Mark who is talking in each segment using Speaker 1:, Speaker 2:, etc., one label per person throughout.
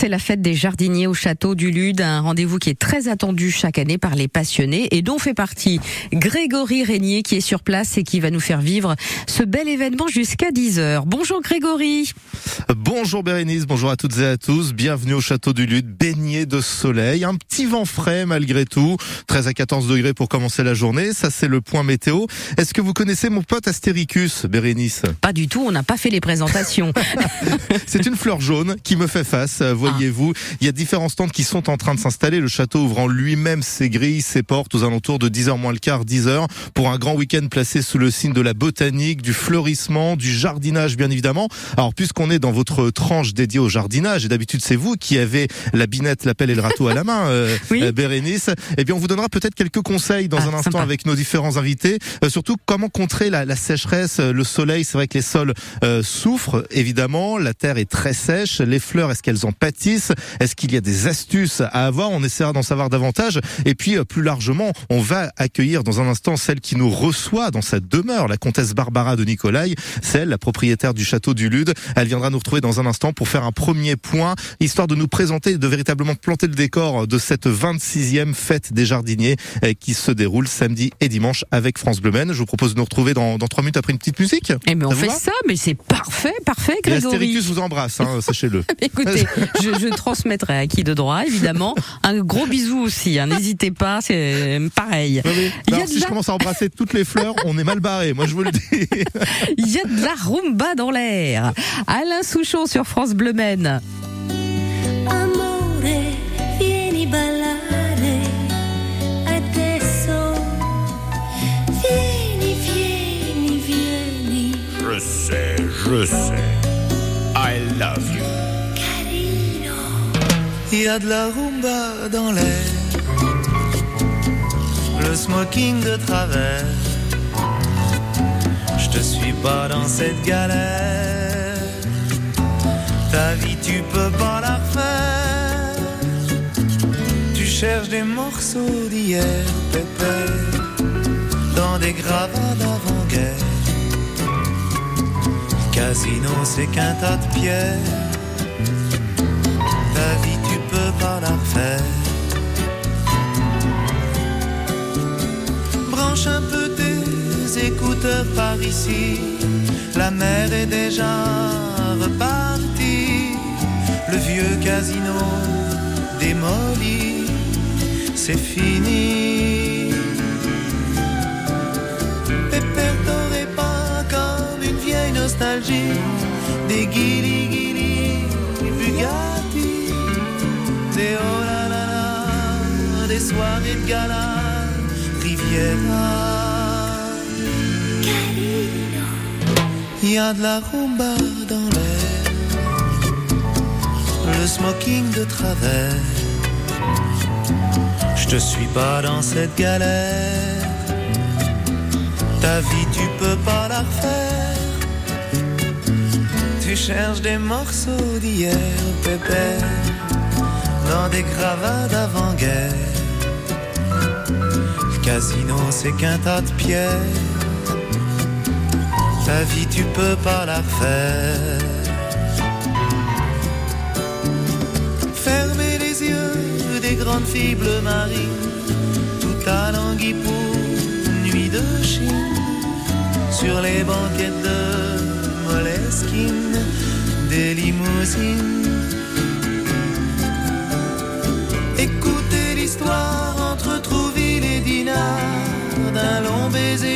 Speaker 1: C'est la fête des jardiniers au château du Lude, un rendez-vous qui est très attendu chaque année par les passionnés et dont fait partie Grégory Régnier qui est sur place et qui va nous faire vivre ce bel événement jusqu'à 10h. Bonjour Grégory.
Speaker 2: Bonjour Bérénice, bonjour à toutes et à tous. Bienvenue au château du Lude, baigné de soleil, un petit vent frais malgré tout, 13 à 14 degrés pour commencer la journée, ça c'est le point météo. Est-ce que vous connaissez mon pote Astéricus, Bérénice?
Speaker 1: Pas du tout, on n'a pas fait les présentations.
Speaker 2: c'est une fleur jaune qui me fait face voyez-vous. Il y a différents stands qui sont en train de s'installer. Le château ouvrant lui-même ses grilles, ses portes aux alentours de 10h moins le quart, 10h, pour un grand week-end placé sous le signe de la botanique, du fleurissement, du jardinage, bien évidemment. Alors, puisqu'on est dans votre tranche dédiée au jardinage, et d'habitude c'est vous qui avez la binette, la pelle et le râteau à la main, euh, euh, Bérénice, eh bien, on vous donnera peut-être quelques conseils dans ah, un instant avec nos différents invités. Euh, surtout, comment contrer la, la sécheresse, le soleil? C'est vrai que les sols souffrent, évidemment. La terre est très sèche. Les fleurs, est-ce qu'elles en pâtissent est-ce qu'il y a des astuces à avoir? On essaiera d'en savoir davantage. Et puis, euh, plus largement, on va accueillir dans un instant celle qui nous reçoit dans sa demeure, la comtesse Barbara de Nicolai, celle, la propriétaire du château du Lude. Elle viendra nous retrouver dans un instant pour faire un premier point, histoire de nous présenter et de véritablement planter le décor de cette 26e fête des jardiniers euh, qui se déroule samedi et dimanche avec France Bleu Je vous propose de nous retrouver dans, dans 3 minutes après une petite musique.
Speaker 1: Eh mais on fait ça, mais c'est parfait, parfait, Grégory.
Speaker 2: Et vous embrasse, hein, sachez-le.
Speaker 1: Écoutez, je, je, transmettrai à qui de droit, évidemment. Un gros bisou aussi, hein, n'hésitez pas, c'est pareil.
Speaker 2: si je commence à embrasser toutes les fleurs, on est mal barré, moi je vous le dis.
Speaker 1: Il y a de la rumba dans l'air. Alain Souchon sur France Bleu Maine.
Speaker 3: Je sais, je sais.
Speaker 4: Il y a de la rumba dans l'air, le smoking de travers. Je te suis pas dans cette galère. Ta vie, tu peux pas la refaire. Tu cherches des morceaux d'hier, pépère, dans des gravats d'avant-guerre. Casino, c'est qu'un tas de pierres. Ta vie, pas la refaire. Branche un peu tes écouteurs par ici, la mer est déjà repartie. Le vieux casino démoli, c'est fini. T'aurais pas comme une vieille nostalgie des guilis soirées de gala, Riviera. Il y a de la rumba dans l'air, le smoking de travers. Je te suis pas dans cette galère, ta vie tu peux pas la refaire. Tu cherches des morceaux d'hier, pépère dans des gravats d'avant-guerre. Casino, c'est qu'un tas de pierres. Ta vie, tu peux pas la faire. Fermez les yeux des grandes fibres marines, tout à languille pour nuit de Chine, sur les banquettes de Moleskine, des limousines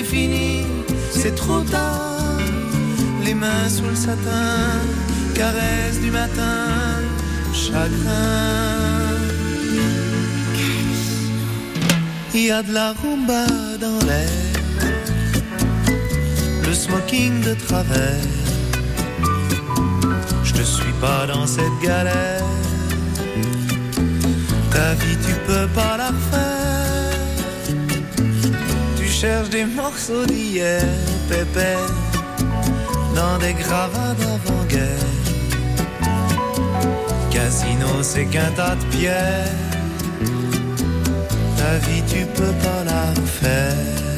Speaker 4: baiser fini, c'est trop tard. Les mains sous le satin, caresse du matin, chagrin. Il y a de la rumba dans l'air, le smoking de travers. Je te suis pas dans cette galère ta vie, tu peux pas la faire. Tu cherches des morceaux d'hier, pépère, dans des gravats d'avant-guerre. Casino, c'est qu'un tas de pierres. Ta vie, tu peux pas la faire.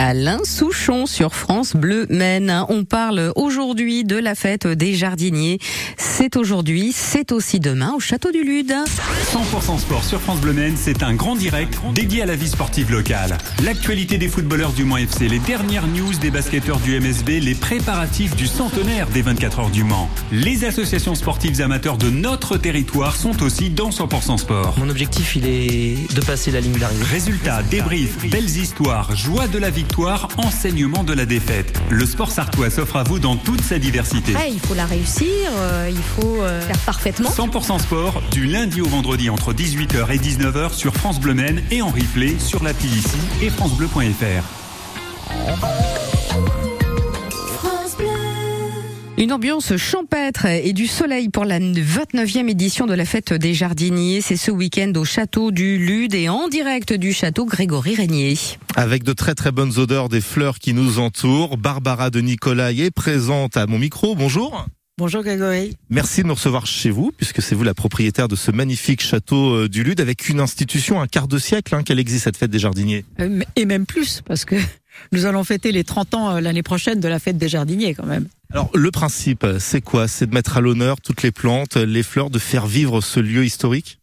Speaker 1: Alain Souchon sur France Bleu Maine. On parle aujourd'hui de la fête des jardiniers. C'est aujourd'hui, c'est aussi demain au Château du Lude.
Speaker 5: 100% sport sur France Bleu Maine, c'est un grand direct dédié à la vie sportive locale. L'actualité des footballeurs du Mans FC, les dernières news des basketteurs du MSB, les préparatifs du centenaire des 24 heures du Mans. Les associations sportives amateurs de notre territoire sont aussi dans 100% sport.
Speaker 6: Mon objectif, il est de passer la ligne d'arrivée.
Speaker 5: Résultats, débriefs, belles histoires, joie de la victoire, enseignement de la défaite. Le sport sartois s'offre à vous dans toute sa diversité.
Speaker 7: Il faut la réussir, euh, il faut euh, faire parfaitement.
Speaker 5: 100% sport, du lundi au vendredi entre 18h et 19h sur France Bleu Maine et en replay sur l'appli ici et francebleu.fr.
Speaker 1: Une ambiance champêtre et du soleil pour la 29e édition de la fête des jardiniers. C'est ce week-end au château du Lude et en direct du château Grégory Régnier.
Speaker 2: Avec de très très bonnes odeurs des fleurs qui nous entourent, Barbara de Nicolai est présente à mon micro. Bonjour.
Speaker 8: Bonjour Grégory.
Speaker 2: Merci de nous recevoir chez vous, puisque c'est vous la propriétaire de ce magnifique château euh, du Lude, avec une institution, un quart de siècle hein, qu'elle existe, cette fête des jardiniers.
Speaker 8: Euh, Et même plus, parce que nous allons fêter les 30 ans euh, l'année prochaine de la fête des jardiniers quand même.
Speaker 2: Alors le principe, c'est quoi? C'est de mettre à l'honneur toutes les plantes, les fleurs, de faire vivre ce lieu historique?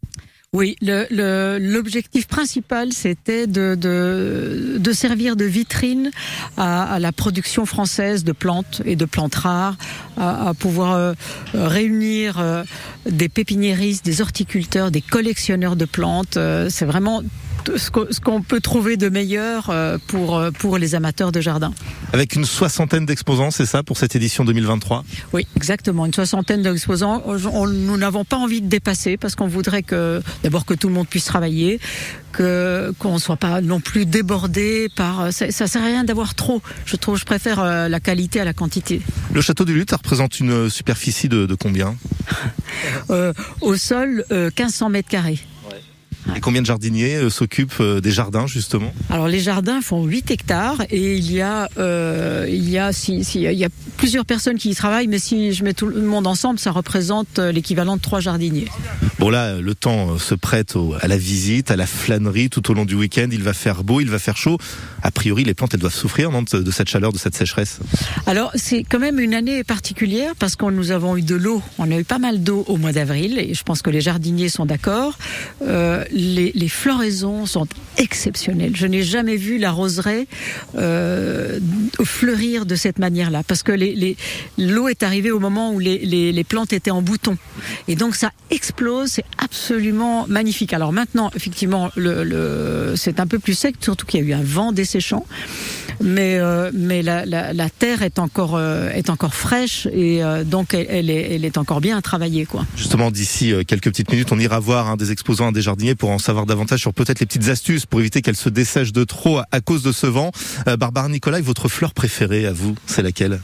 Speaker 8: Oui, l'objectif le, principal, c'était de, de, de servir de vitrine à, à, la production française de plantes et de plantes rares, à, à pouvoir euh, réunir euh, des pépiniéristes, des horticulteurs, des collectionneurs de plantes. Euh, c'est vraiment ce qu'on peut trouver de meilleur pour, pour les amateurs de jardin.
Speaker 2: Avec une soixantaine d'exposants, c'est ça, pour cette édition 2023
Speaker 8: Oui, exactement. Une soixantaine d'exposants. Nous n'avons pas envie de dépasser parce qu'on voudrait que, d'abord, que tout le monde puisse travailler, que qu'on ne soit pas non plus débordé par. Ça, ça sert à rien d'avoir trop. Je trouve, je préfère euh, la qualité à la quantité.
Speaker 2: Le château du Lutte, ça représente une superficie de, de combien?
Speaker 8: Euh, Au sol, euh, 1500 mètres carrés.
Speaker 2: Et combien de jardiniers euh, s'occupent euh, des jardins justement?
Speaker 8: Alors les jardins font 8 hectares et il y a euh, il y a si, si, il y a plusieurs personnes qui y travaillent, mais si je mets tout le monde ensemble, ça représente l'équivalent de trois jardiniers.
Speaker 2: Bon là, le temps se prête au, à la visite, à la flânerie tout au long du week-end. Il va faire beau, il va faire chaud. A priori, les plantes elles doivent souffrir non, de cette chaleur, de cette sécheresse?
Speaker 8: Alors c'est quand même une année particulière parce que nous avons eu de l'eau. On a eu pas mal d'eau au mois d'avril et je pense que les jardiniers sont d'accord. Euh, les, floraisons sont exceptionnelles. Je n'ai jamais vu la roseraie euh, fleurir de cette manière-là, parce que l'eau est arrivée au moment où les, plantes étaient en bouton, et donc ça explose. C'est absolument magnifique. Alors maintenant, effectivement, c'est un peu plus sec, surtout qu'il y a eu un vent desséchant mais euh, la, terre est encore euh, fraîche et donc elle, est encore bien à travailler.
Speaker 2: Justement d'ici quelques petites minutes, on ira voir hein, des exposants, des jardiniers pour en savoir davantage sur peut-être les petites astuces pour éviter qu'elles se dessèchent de trop à, à cause de ce vent. Euh, Barbara Nicolai, votre fleur préférée à vous, c'est laquelle?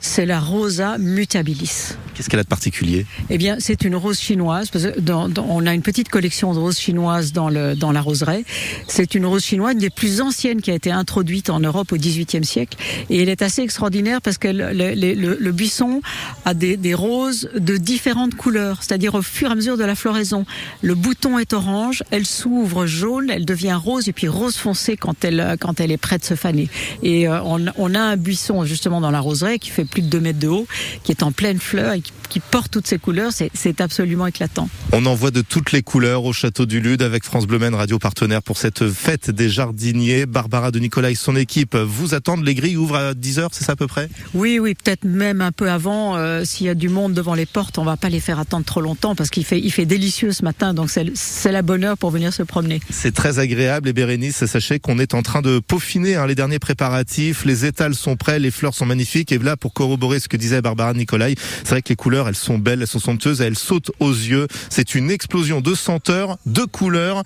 Speaker 8: C'est la Rosa mutabilis.
Speaker 2: Qu'est-ce qu'elle a de particulier?
Speaker 8: Eh bien, c'est une rose chinoise. Parce que dans, dans, on a une petite collection de roses chinoises dans, le, dans la roseraie. C'est une rose chinoise, une des plus anciennes qui a été introduite en Europe au XVIIIe siècle. Et elle est assez extraordinaire parce que le, le, le, le buisson a des, des, roses de différentes couleurs. C'est-à-dire au fur et à mesure de la floraison. Le bouton est orange, elle s'ouvre jaune, elle devient rose et puis rose foncé quand elle, quand elle est prête de se faner. Et euh, on, on a un buisson justement dans la roseraie qui fait plus de 2 mètres de haut, qui est en pleine fleur et qui, qui porte toutes ces couleurs. C'est absolument éclatant.
Speaker 2: On en voit de toutes les couleurs au Château du Lude avec France Bleu Maine, radio partenaire pour cette fête des jardiniers. Barbara de Nicolas et son équipe vous attendent. Les grilles ouvrent à 10h, c'est ça à peu près?
Speaker 8: Oui, oui, peut-être même un peu avant. Euh, S'il y a du monde devant les portes, on va pas les faire attendre trop longtemps parce qu'il fait, il fait délicieux ce matin. Donc c'est la bonne heure pour venir se promener.
Speaker 2: C'est très agréable et Bérénice, sachez qu'on est en train de peaufiner hein, les derniers préparatifs. Les étals sont prêts, les fleurs sont magnifiques. Et là, pour corroborer ce que disait Barbara Nicolai. C'est vrai que les couleurs, elles sont belles, elles sont somptueuses, elles sautent aux yeux. C'est une explosion de senteurs, de couleurs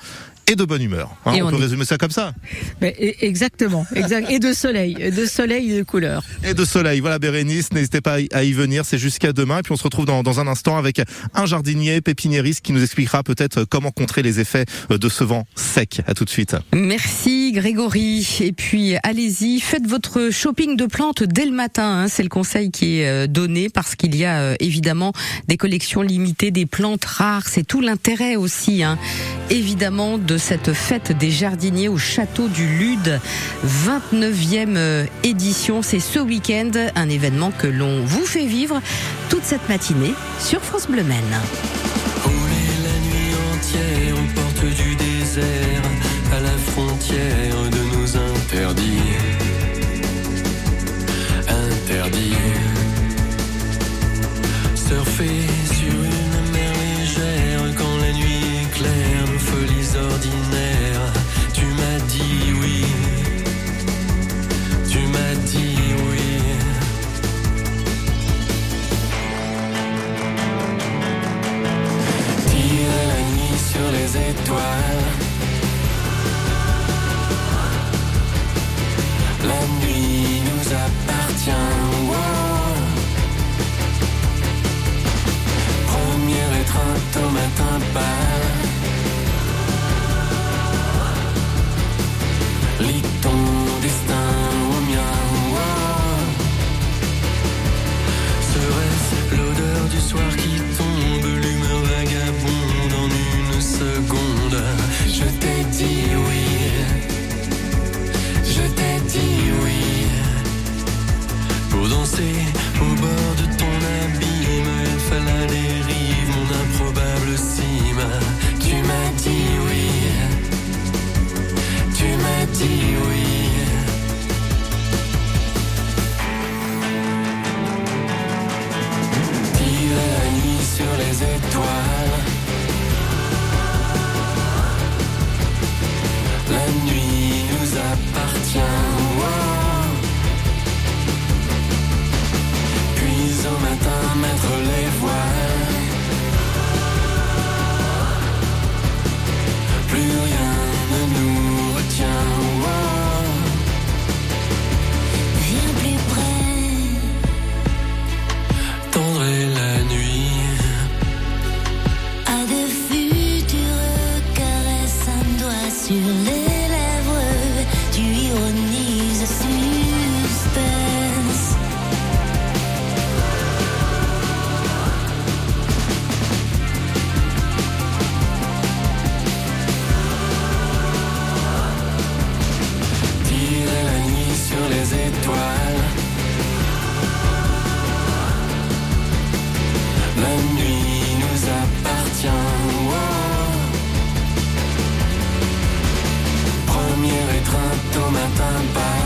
Speaker 2: et de bonne humeur. Hein, on, on, peut est... résumer ça comme ça.
Speaker 8: Mais exactement, exact. et de soleil, de soleil et de couleurs.
Speaker 2: Et de soleil. Voilà Bérénice, n'hésitez pas à y venir, c'est jusqu'à demain. Et puis on se retrouve dans, dans, un instant avec un jardinier pépiniériste qui nous expliquera peut-être comment contrer les effets de ce vent sec. À tout de suite.
Speaker 1: Merci Grégory. Et puis allez-y, faites votre shopping de plantes dès le matin. Hein. C'est le conseil qui est donné parce qu'il y a évidemment des collections limitées, des plantes rares. C'est tout l'intérêt aussi, hein. évidemment, de
Speaker 9: de cette fête des jardiniers au château du Lude, 29e euh, édition. C'est ce week-end, un événement que l'on vous fait vivre toute cette matinée sur France Bleu Maine.
Speaker 10: Sur Première étreinte au matin pâle.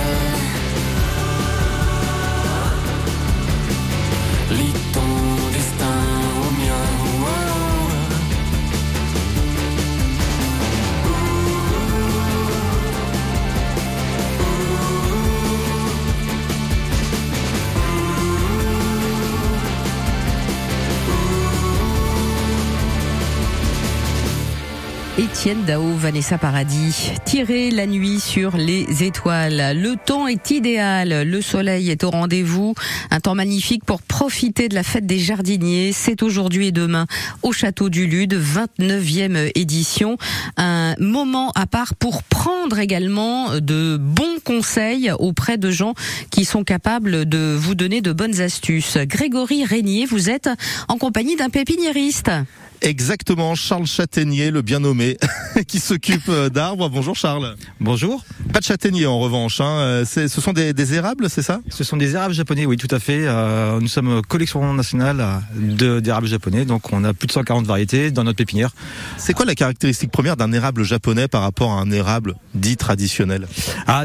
Speaker 9: Vanessa Paradis, tirer la nuit sur les étoiles. Le temps est idéal, le soleil est au rendez-vous, un temps magnifique pour profiter de la fête des jardiniers. C'est aujourd'hui et demain au château du Lude, 29e édition. Un moment à part pour prendre également de bons conseils auprès de gens qui sont capables de vous donner de bonnes astuces. Grégory Régnier, vous êtes en compagnie d'un pépiniériste.
Speaker 2: Exactement, Charles Châtaignier, le bien nommé, qui s'occupe euh, d'arbres. Bonjour Charles.
Speaker 11: Bonjour.
Speaker 2: Pas de châtaignier en revanche. Hein. Euh, Ce sont des, des érables, c'est ça?
Speaker 11: Ce sont des érables japonais, oui, tout à fait. Euh, nous sommes collection nationale d'érables japonais, donc on a plus de 140 variétés dans notre pépinière.
Speaker 2: C'est quoi la caractéristique première d'un érable japonais par rapport à un érable dit traditionnel?
Speaker 11: Ah,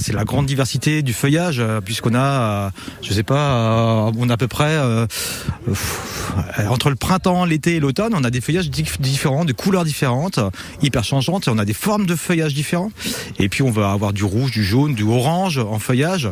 Speaker 11: c'est la grande diversité du feuillage, puisqu'on a, je sais pas, on a à peu près euh, entre le printemps, l'été et l'automne, on a des feuillages dif- différents, de couleurs différentes, hyper changeantes, et on a des formes de feuillage différents. Et puis on va avoir du rouge, du jaune, du orange en feuillage.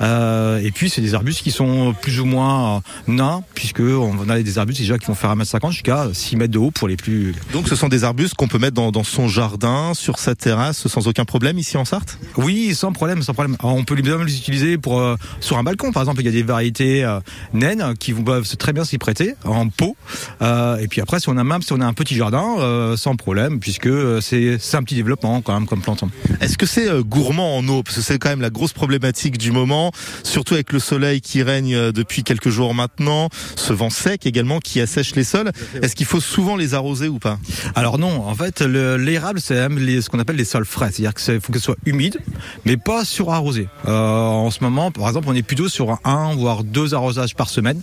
Speaker 11: Euh, et puis c'est des arbustes qui sont plus ou moins euh, nains, puisque on a des arbustes déjà qui vont faire 1m50 jusqu'à 6 mètres de haut pour les plus
Speaker 2: Donc ce sont des arbustes qu'on peut mettre dans, dans son jardin, sur sa terrasse, sans aucun problème ici en Sarthe?
Speaker 11: Oui, sans problème, sans problème. Alors, on peut même les utiliser pour euh, sur un balcon, par exemple. Il y a des variétés euh, naines qui vont peuvent très bien s'y prêter en pot. Et puis puis après, si on a même si on a un petit jardin, euh, sans problème, puisque euh, c'est un petit développement quand même comme plante.
Speaker 2: Est-ce que c'est euh, gourmand en eau? Parce que c'est quand même la grosse problématique du moment, surtout avec le soleil qui règne depuis quelques jours maintenant, ce vent sec également qui assèche les sols. Est-ce qu'il faut souvent les arroser ou pas?
Speaker 11: Alors non, en fait, le- l'érable, c'est même les- ce qu'on appelle les sols frais. C'est-à-dire qu'il faut que ce soit humide, mais pas surarrosé. Euh, en ce moment, par exemple, on est plutôt sur un, un, voire deux arrosages par semaine.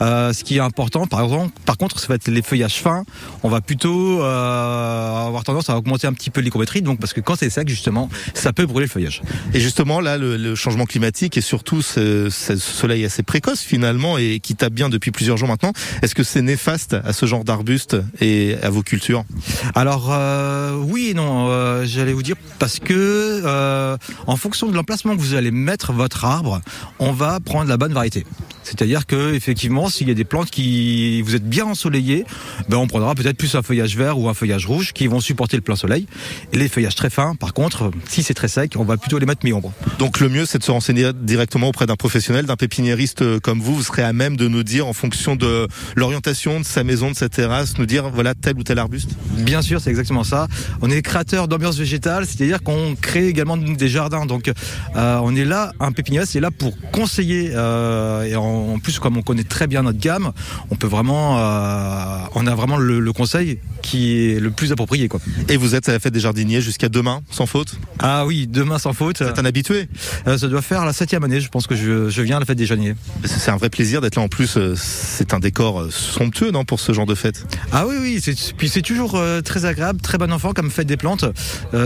Speaker 11: Euh, ce qui est important, par exemple, par contre, ça va être les feuillages fins. On va plutôt euh, avoir tendance à augmenter un petit peu l'hygrométrie, donc parce que quand c'est sec, justement, ça peut brûler le feuillage.
Speaker 2: Et justement, là, le, le changement climatique et surtout ce, ce soleil assez précoce finalement et qui tape bien depuis plusieurs jours maintenant, est-ce que c'est néfaste à ce genre d'arbustes et à vos cultures?
Speaker 11: Alors euh, oui et non, euh, j'allais vous dire parce que en fonction de l'emplacement que vous allez mettre votre arbre, on va prendre la bonne variété. C'est-à-dire que effectivement, s'il y a des plantes qui vous êtes bien ensoleillées, ben on prendra peut-être plus un feuillage vert ou un feuillage rouge qui vont supporter le plein soleil. Et les feuillages très fins, par contre, si c'est très sec, on va plutôt les mettre mi-ombre.
Speaker 2: Donc le mieux, c'est de se renseigner directement auprès d'un professionnel, d'un pépiniériste euh, comme vous. Vous serez à même de nous dire, en fonction de l'orientation de sa maison, de sa terrasse, nous dire voilà tel ou tel arbuste.
Speaker 11: Bien sûr, c'est exactement ça. On est créateur d'ambiance végétale, c'est-à-dire qu'on crée également des jardins. Donc, euh, on est là, un pépiniériste est là pour conseiller. euh, et en, en plus, comme on connaît très bien notre gamme, on peut vraiment, euh, on a vraiment le, le conseil qui est le plus approprié, quoi.
Speaker 2: Et vous êtes à la fête des jardiniers jusqu'à demain, sans faute?
Speaker 11: Ah oui, demain sans faute.
Speaker 2: Vous êtes un habitué
Speaker 11: Euh, ça doit faire la septième année, je pense que je, je viens à la fête des jardiniers.
Speaker 2: C'est un vrai plaisir d'être là. En plus, euh, c'est un décor somptueux, non, pour ce genre de fête?
Speaker 11: Ah oui, oui, c'est- puis c'est toujours très agréable, très bon enfant comme fête des plantes.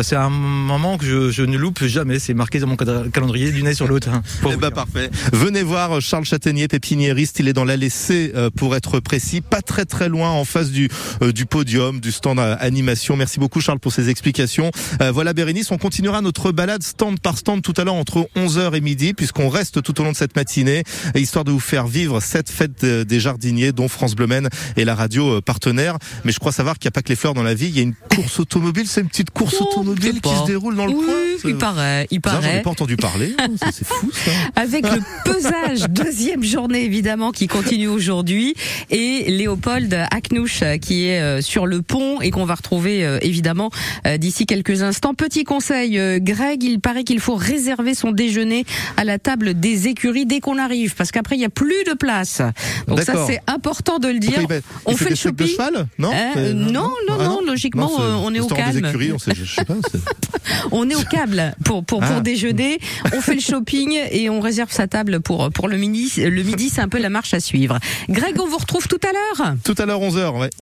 Speaker 11: C'est un moment que je, je ne loupe jamais, c'est marqué dans mon calendrier du nez sur l'autre. hein,
Speaker 2: Eh ben,
Speaker 11: dire.
Speaker 2: parfait. Venez voir Charles Châtaignier, pépiniériste. Il est dans l'allée C euh, pour être précis, pas très très loin en face du euh, du podium, du stand à animation. Merci beaucoup Charles pour ces explications. Euh, voilà Bérénice, on continuera notre balade stand par stand tout à l'heure entre 11h et midi puisqu'on reste tout au long de cette matinée histoire de vous faire vivre cette fête des jardiniers dont France Bleu Maine est la radio partenaire. Mais je crois savoir qu'il n'y a pas que les fleurs dans la vie, il y a une course automobile, c'est une petite course
Speaker 1: Oh,
Speaker 2: automobile qui se déroule dans le
Speaker 1: Oui,
Speaker 2: coin.
Speaker 1: il paraît, il
Speaker 2: Bizarre, J'en ai
Speaker 1: paraît.
Speaker 2: pas entendu parler, C'est- c'est fou ça.
Speaker 1: Avec le pesage, deuxième journée évidemment qui continue aujourd'hui, et Léopold Aknouch euh, qui est euh, sur le pont et qu'on va retrouver euh, évidemment d'ici quelques instants. Petit conseil, Greg, il paraît qu'il faut réserver son déjeuner à la table des écuries dès qu'on arrive, parce qu'après il y a plus de place. Donc ça c'est important de le dire.
Speaker 2: Il
Speaker 1: On
Speaker 2: il
Speaker 1: fait le
Speaker 2: steaks de
Speaker 1: shopping.
Speaker 2: cheval Non
Speaker 1: Euh,
Speaker 2: C'est-
Speaker 1: non, non,
Speaker 2: Ah
Speaker 1: non, logiquement, on est au
Speaker 2: restaurant des
Speaker 1: calme.
Speaker 2: écuries, on sait, je sais pas. c'est-
Speaker 1: On est au câble pour pour pour
Speaker 2: Ah.
Speaker 1: déjeuner. On fait le shopping et on réserve sa table pour pour le midi. Le midi, c'est un peu la marche à suivre. Greg, on vous retrouve tout à l'heure.
Speaker 2: Tout à l'heure 11h, ouais.